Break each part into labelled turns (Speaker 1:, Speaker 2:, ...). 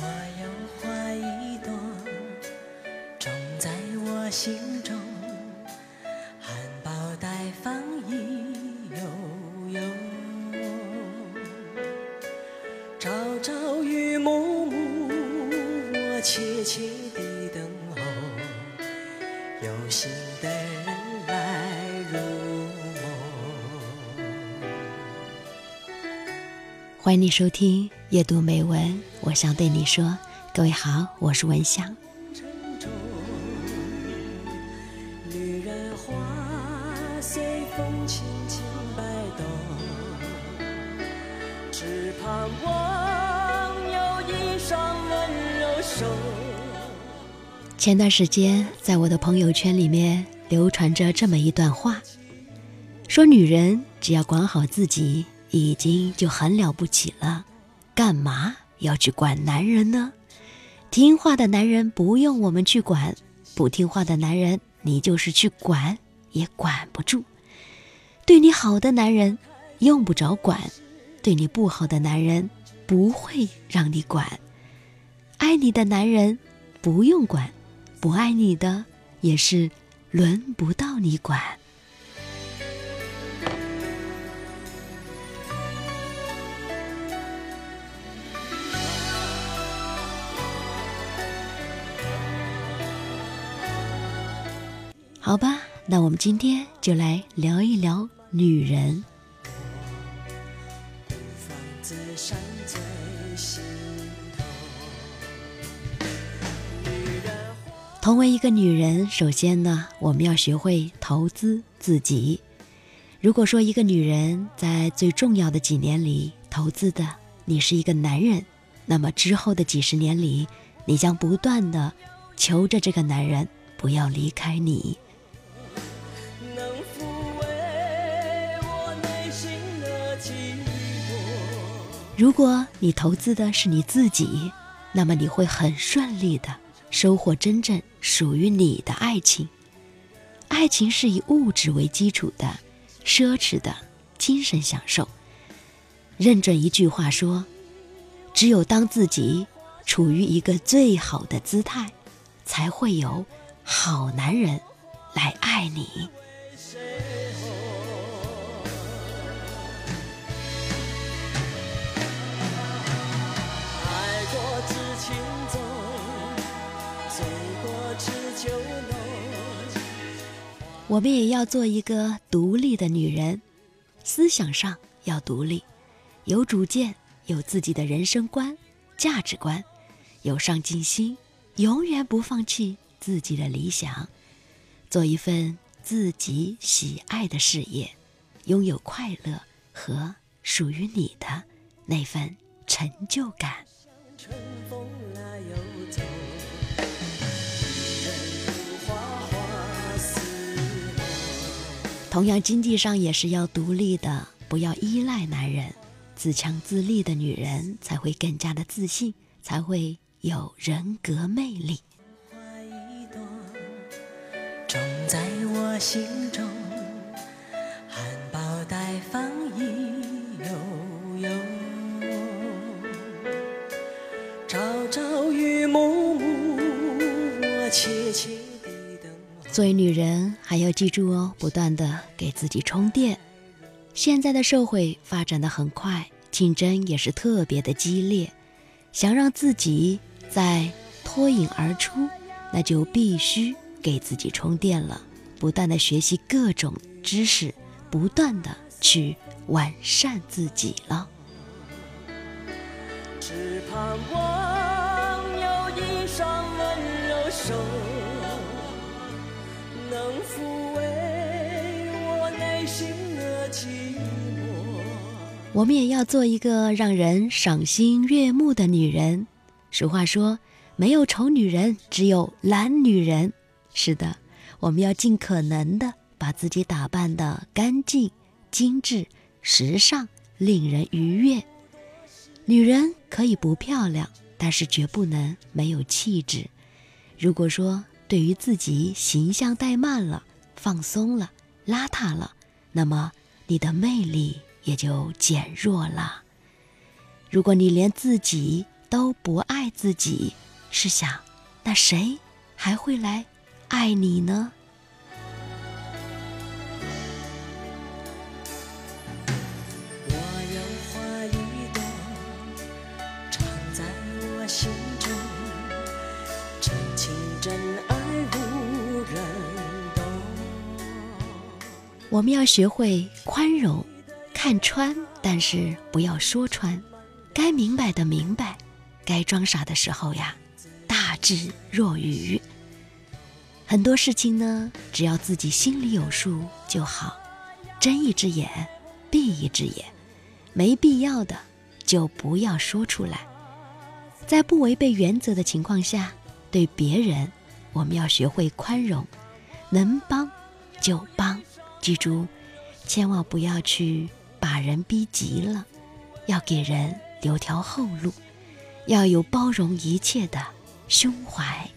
Speaker 1: 我有花一朵，种在我心中，含苞待放意悠悠。朝朝与暮暮，我切切地等候，有心的人来入梦。
Speaker 2: 欢迎你收听夜读美文，我想对你说，各位好，我是文香。
Speaker 1: 女人花随风轻轻摆动，只盼望有一双温柔手。
Speaker 2: 前段时间，在我的朋友圈里面流传着这么一段话，说女人只要管好自己，已经就很了不起了，干嘛要去管男人呢？听话的男人不用我们去管，不听话的男人你就是去管也管不住。对你好的男人用不着管，对你不好的男人不会让你管。爱你的男人不用管，不爱你的也是轮不到你管。好吧，那我们今天就来聊一聊女人。同为一个女人，首先呢，我们要学会投资自己。如果说一个女人在最重要的几年里投资的你是一个男人，那么之后的几十年里，你将不断的求着这个男人不要离开你。如果你投资的是你自己，那么你会很顺利的收获真正属于你的爱情。爱情是以物质为基础的，奢侈的精神享受。认准一句话说：只有当自己处于一个最好的姿态，才会有好男人来爱你。我们也要做一个独立的女人，思想上要独立，有主见，有自己的人生观、价值观，有上进心，永远不放弃自己的理想，做一份自己喜爱的事业，拥有快乐和属于你的那份成就感。
Speaker 1: 春风来又走，
Speaker 2: 同样，经济上也是要独立的，不要依赖男人。自强自立的女人才会更加的自信，才会有人格魅力。
Speaker 1: 种在我心中，
Speaker 2: 作为女人，还要记住哦，不断的给自己充电。现在的社会发展的很快，竞争也是特别的激烈。想让自己再脱颖而出，那就必须给自己充电了，不断的学习各种知识，不断的去完善自己了。
Speaker 1: 只盼望有一双温柔手，抚慰我内心的寂寞。
Speaker 2: 我们也要做一个让人赏心悦目的女人。俗话说，没有丑女人，只有懒女人。是的，我们要尽可能的把自己打扮的干净、精致、时尚，令人愉悦。女人可以不漂亮，但是绝不能没有气质。如果说对于自己形象怠慢了、放松了、邋遢了，那么你的魅力也就减弱了。如果你连自己都不爱自己，试想，那谁还会来爱你呢？真情真爱无人我们要学会宽容，看穿，但是不要说穿。该明白的明白，该装傻的时候呀，大智若愚。很多事情呢，只要自己心里有数就好。睁一只眼，闭一只眼，没必要的就不要说出来。在不违背原则的情况下，对别人，我们要学会宽容，能帮就帮。记住，千万不要去把人逼急了，要给人留条后路，要有包容一切的胸怀。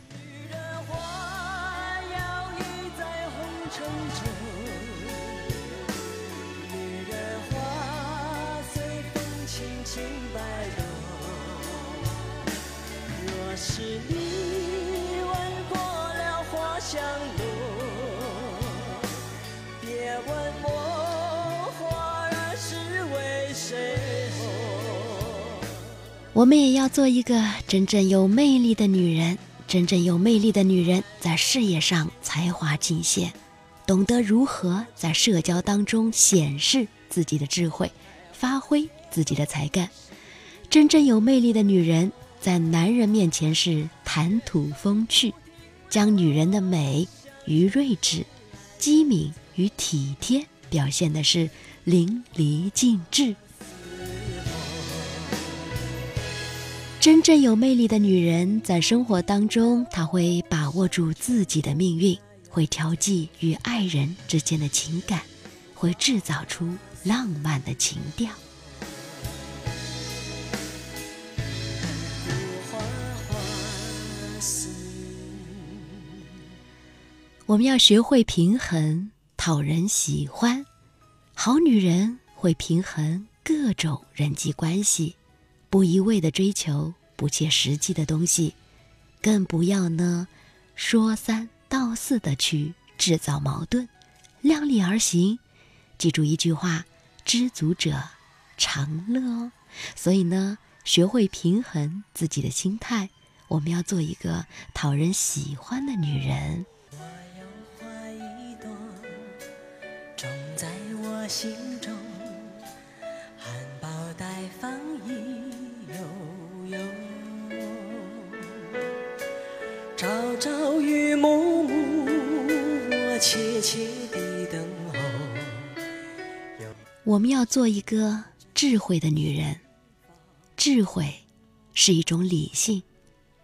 Speaker 2: 是你我们也要做一个真正有魅力的女人。真正有魅力的女人，在事业上才华尽显，懂得如何在社交当中显示自己的智慧，发挥自己的才干。真正有魅力的女人，在男人面前是谈吐风趣，将女人的美与睿智、机敏与体贴表现的是淋漓尽致。真正有魅力的女人，在生活当中，她会把握住自己的命运，会调剂与爱人之间的情感，会制造出浪漫的情调。我们要学会平衡，讨人喜欢。好女人会平衡各种人际关系。不一味的追求不切实际的东西，更不要呢说三道四的去制造矛盾，量力而行。记住一句话：知足者常乐哦。所以呢，学会平衡自己的心态，我们要做一个讨人喜欢的女人。我有花一朵，种在我心中。我们要做一个智慧的女人。智慧是一种理性，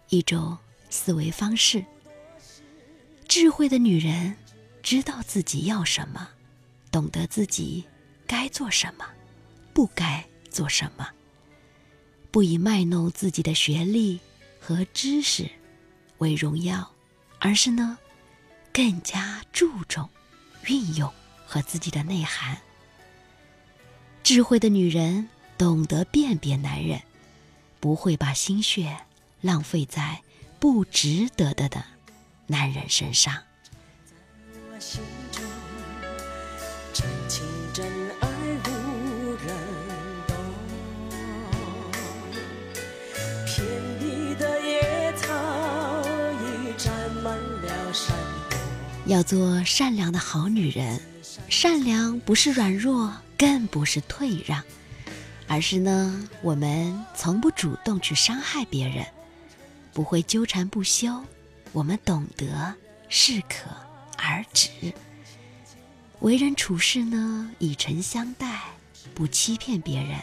Speaker 2: 一种思维方式。智慧的女人知道自己要什么，懂得自己该做什么，不该做什么。不以卖弄自己的学历和知识为荣耀，而是呢，更加注重运用和自己的内涵。智慧的女人懂得辨别男人，不会把心血浪费在不值得的的男人身上。真情真爱无人要做善良的好女人，善良不是软弱。更不是退让，而是呢，我们从不主动去伤害别人，不会纠缠不休。我们懂得适可而止，为人处事呢，以诚相待，不欺骗别人，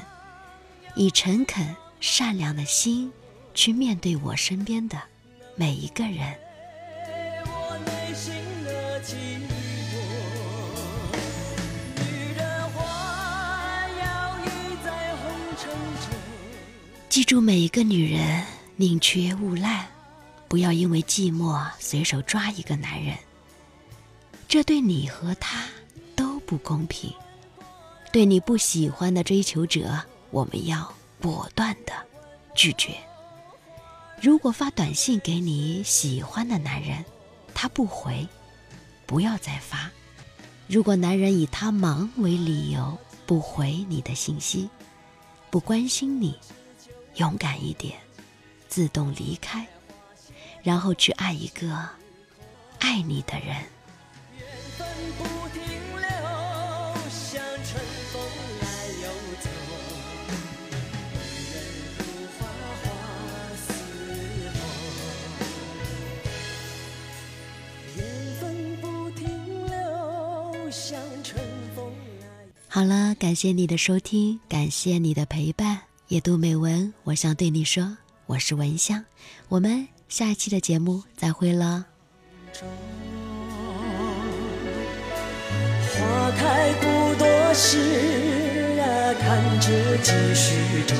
Speaker 2: 以诚恳善良的心去面对我身边的每一个人。记住，每一个女人宁缺毋滥，不要因为寂寞随手抓一个男人，这对你和他都不公平。对你不喜欢的追求者，我们要果断的拒绝。如果发短信给你喜欢的男人，他不回，不要再发；如果男人以他忙为理由不回你的信息，不关心你，勇敢一点自动离开然后去爱一个爱你的人。
Speaker 1: 缘分不停留像春风来又走女人如花花似梦缘分不停留像春风来
Speaker 2: 好了感谢你的收听感谢你的陪伴。夜读美文，我想对你说，我是文香，我们下一期的节目再会了。
Speaker 1: 花开不多时啊，看着继续着。